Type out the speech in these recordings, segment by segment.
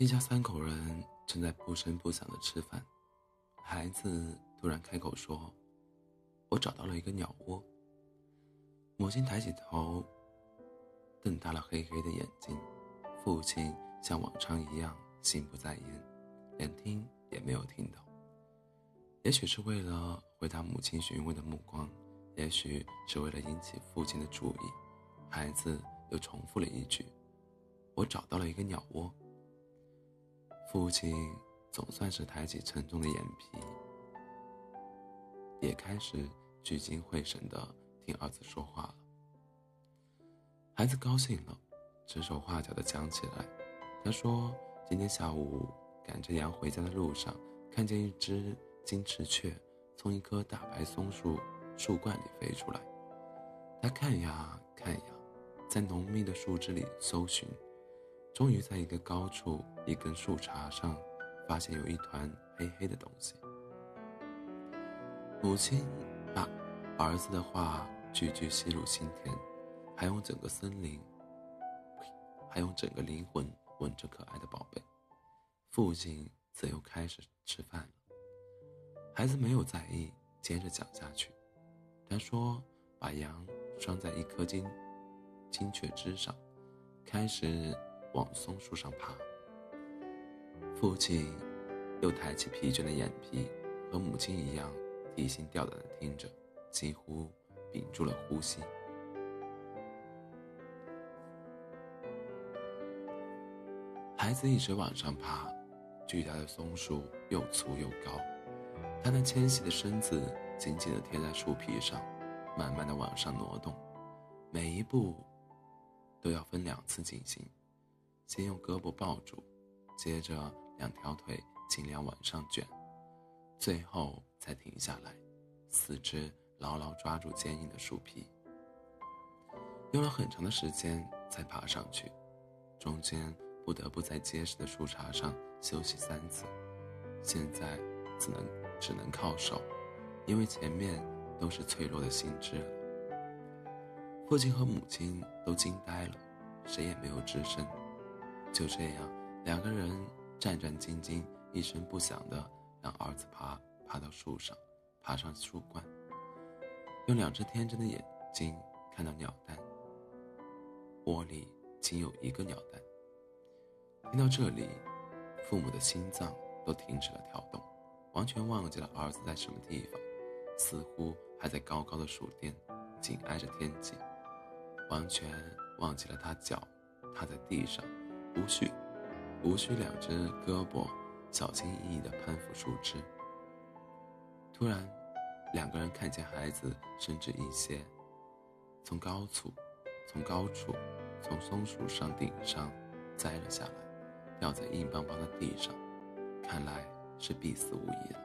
一家三口人正在不声不响的吃饭，孩子突然开口说：“我找到了一个鸟窝。”母亲抬起头，瞪大了黑黑的眼睛。父亲像往常一样心不在焉，连听也没有听到。也许是为了回答母亲询问的目光，也许是为了引起父亲的注意，孩子又重复了一句：“我找到了一个鸟窝。”父亲总算是抬起沉重的眼皮，也开始聚精会神地听儿子说话了。孩子高兴了，指手画脚地讲起来。他说：“今天下午赶着羊回家的路上，看见一只金翅雀从一棵大白松树树冠里飞出来。他看呀看呀，在浓密的树枝里搜寻。”终于在一个高处一根树杈上，发现有一团黑黑的东西。母亲把儿子的话句句吸入心田，还用整个森林，还用整个灵魂吻着可爱的宝贝。父亲则又开始吃饭了。孩子没有在意，接着讲下去。他说：“把羊拴在一颗金金雀枝上，开始。”往松树上爬，父亲又抬起疲倦的眼皮，和母亲一样提心吊胆地听着，几乎屏住了呼吸。孩子一直往上爬，巨大的松树又粗又高，他那纤细的身子紧紧地贴在树皮上，慢慢地往上挪动，每一步都要分两次进行。先用胳膊抱住，接着两条腿尽量往上卷，最后才停下来，四肢牢牢抓住坚硬的树皮。用了很长的时间才爬上去，中间不得不在结实的树杈上休息三次。现在只能只能靠手，因为前面都是脆弱的新枝。父亲和母亲都惊呆了，谁也没有吱声。就这样，两个人战战兢兢、一声不响的让儿子爬爬到树上，爬上树冠，用两只天真的眼睛看到鸟蛋。窝里仅有一个鸟蛋。听到这里，父母的心脏都停止了跳动，完全忘记了儿子在什么地方，似乎还在高高的树巅，紧挨着天际，完全忘记了他脚踏在地上。无需，无需两只胳膊小心翼翼地攀附树枝。突然，两个人看见孩子伸直一些，从高处，从高处，从松树上顶上摘了下来，掉在硬邦邦的地上，看来是必死无疑了。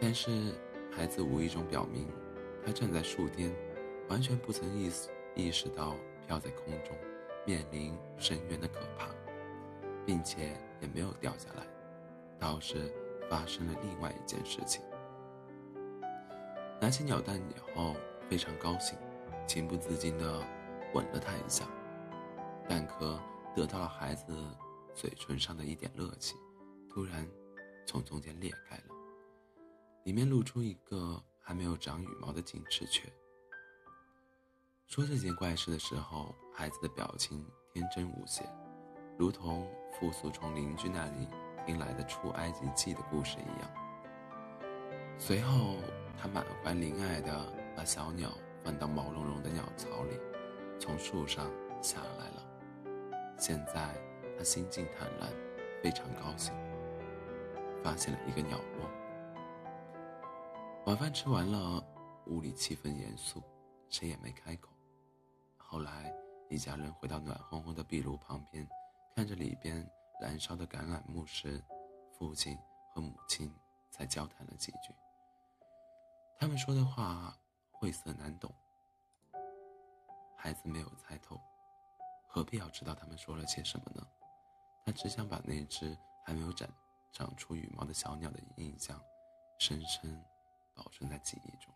但是孩子无意中表明，他站在树巅，完全不曾意识意识到飘在空中。面临深渊的可怕，并且也没有掉下来，倒是发生了另外一件事情。拿起鸟蛋以后，非常高兴，情不自禁地吻了它一下。蛋壳得到了孩子嘴唇上的一点热气，突然从中间裂开了，里面露出一个还没有长羽毛的金翅雀。说这件怪事的时候，孩子的表情天真无邪，如同复苏从邻居那里听来的出埃及记的故事一样。随后，他满怀怜爱地把小鸟放到毛茸茸的鸟巢里，从树上下来了。现在，他心境坦然，非常高兴，发现了一个鸟窝。晚饭吃完了，屋里气氛严肃，谁也没开口。后来，一家人回到暖烘烘的壁炉旁边，看着里边燃烧的橄榄木时，父亲和母亲才交谈了几句。他们说的话晦涩难懂，孩子没有猜透，何必要知道他们说了些什么呢？他只想把那只还没有长长出羽毛的小鸟的印象，深深保存在记忆中。